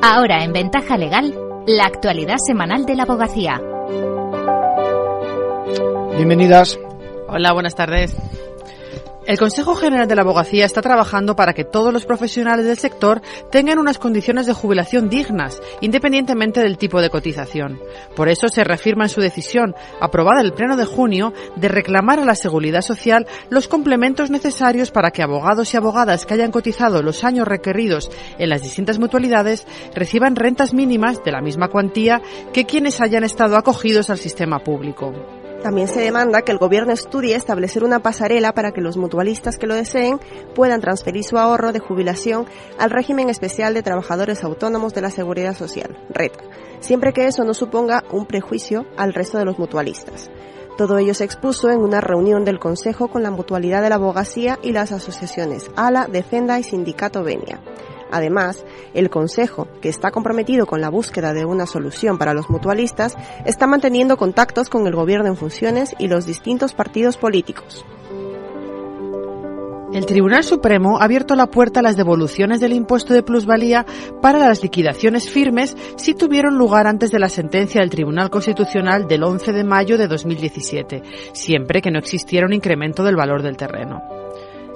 Ahora en Ventaja Legal, la actualidad semanal de la abogacía. Bienvenidas. Hola, buenas tardes. El Consejo General de la Abogacía está trabajando para que todos los profesionales del sector tengan unas condiciones de jubilación dignas, independientemente del tipo de cotización. Por eso se reafirma en su decisión, aprobada el Pleno de junio, de reclamar a la Seguridad Social los complementos necesarios para que abogados y abogadas que hayan cotizado los años requeridos en las distintas mutualidades reciban rentas mínimas de la misma cuantía que quienes hayan estado acogidos al sistema público. También se demanda que el gobierno estudie establecer una pasarela para que los mutualistas que lo deseen puedan transferir su ahorro de jubilación al régimen especial de trabajadores autónomos de la Seguridad Social, RETA, siempre que eso no suponga un prejuicio al resto de los mutualistas. Todo ello se expuso en una reunión del Consejo con la Mutualidad de la Abogacía y las asociaciones ALA, Defenda y Sindicato Venia. Además, el Consejo, que está comprometido con la búsqueda de una solución para los mutualistas, está manteniendo contactos con el Gobierno en funciones y los distintos partidos políticos. El Tribunal Supremo ha abierto la puerta a las devoluciones del impuesto de plusvalía para las liquidaciones firmes si tuvieron lugar antes de la sentencia del Tribunal Constitucional del 11 de mayo de 2017, siempre que no existiera un incremento del valor del terreno.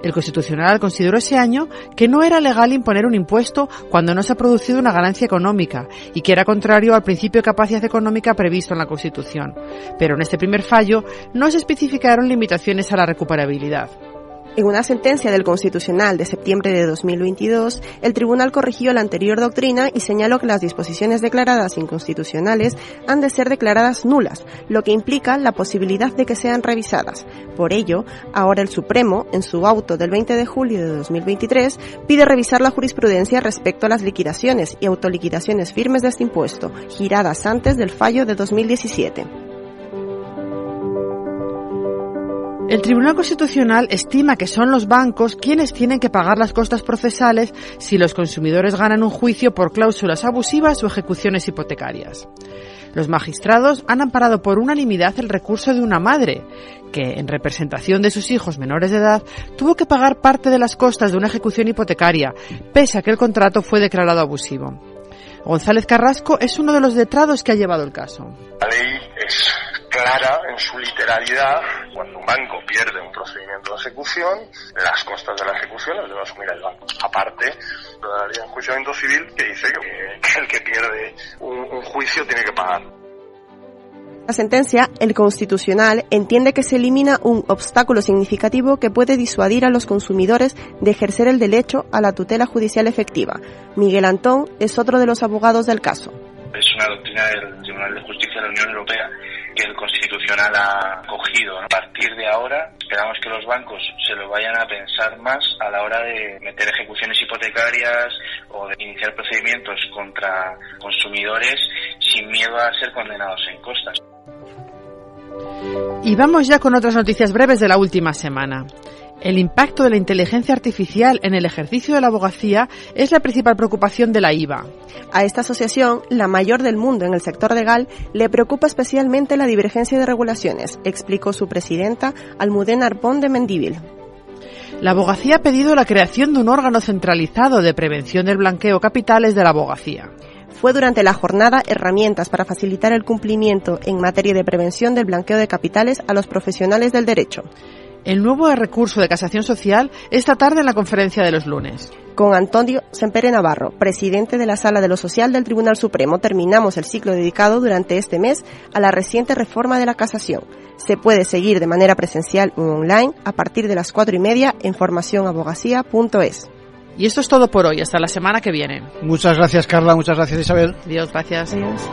El Constitucional consideró ese año que no era legal imponer un impuesto cuando no se ha producido una ganancia económica y que era contrario al principio de capacidad económica previsto en la Constitución. Pero en este primer fallo no se especificaron limitaciones a la recuperabilidad. En una sentencia del Constitucional de septiembre de 2022, el tribunal corrigió la anterior doctrina y señaló que las disposiciones declaradas inconstitucionales han de ser declaradas nulas, lo que implica la posibilidad de que sean revisadas. Por ello, ahora el Supremo, en su auto del 20 de julio de 2023, pide revisar la jurisprudencia respecto a las liquidaciones y autoliquidaciones firmes de este impuesto, giradas antes del fallo de 2017. El Tribunal Constitucional estima que son los bancos quienes tienen que pagar las costas procesales si los consumidores ganan un juicio por cláusulas abusivas o ejecuciones hipotecarias. Los magistrados han amparado por unanimidad el recurso de una madre que, en representación de sus hijos menores de edad, tuvo que pagar parte de las costas de una ejecución hipotecaria, pese a que el contrato fue declarado abusivo. González Carrasco es uno de los letrados que ha llevado el caso. Clara en su literalidad. Cuando un banco pierde un procedimiento de ejecución, las costas de la ejecución las debe asumir el banco. Aparte la ley de enjuiciamiento civil que dice que, el que pierde un, un juicio tiene que pagar. La sentencia, el Constitucional entiende que se elimina un obstáculo significativo que puede disuadir a los consumidores de ejercer el derecho a la tutela judicial efectiva. Miguel Antón es otro de los abogados del caso. Es una doctrina del Tribunal de Justicia de la Unión Europea que el Constitucional ha cogido. A partir de ahora, esperamos que los bancos se lo vayan a pensar más a la hora de meter ejecuciones hipotecarias o de iniciar procedimientos contra consumidores sin miedo a ser condenados en costas. Y vamos ya con otras noticias breves de la última semana. El impacto de la inteligencia artificial en el ejercicio de la abogacía es la principal preocupación de la IVA. A esta asociación, la mayor del mundo en el sector legal, le preocupa especialmente la divergencia de regulaciones, explicó su presidenta Almudena Arpón de Mendívil. La abogacía ha pedido la creación de un órgano centralizado de prevención del blanqueo capitales de la abogacía fue durante la jornada herramientas para facilitar el cumplimiento en materia de prevención del blanqueo de capitales a los profesionales del derecho. El nuevo recurso de casación social esta tarde en la conferencia de los lunes. Con Antonio Sempere Navarro, presidente de la Sala de lo Social del Tribunal Supremo, terminamos el ciclo dedicado durante este mes a la reciente reforma de la casación. Se puede seguir de manera presencial o online a partir de las cuatro y media en formacionabogacía.es. Y esto es todo por hoy. Hasta la semana que viene. Muchas gracias, Carla. Muchas gracias, Isabel. Dios, gracias. Adiós.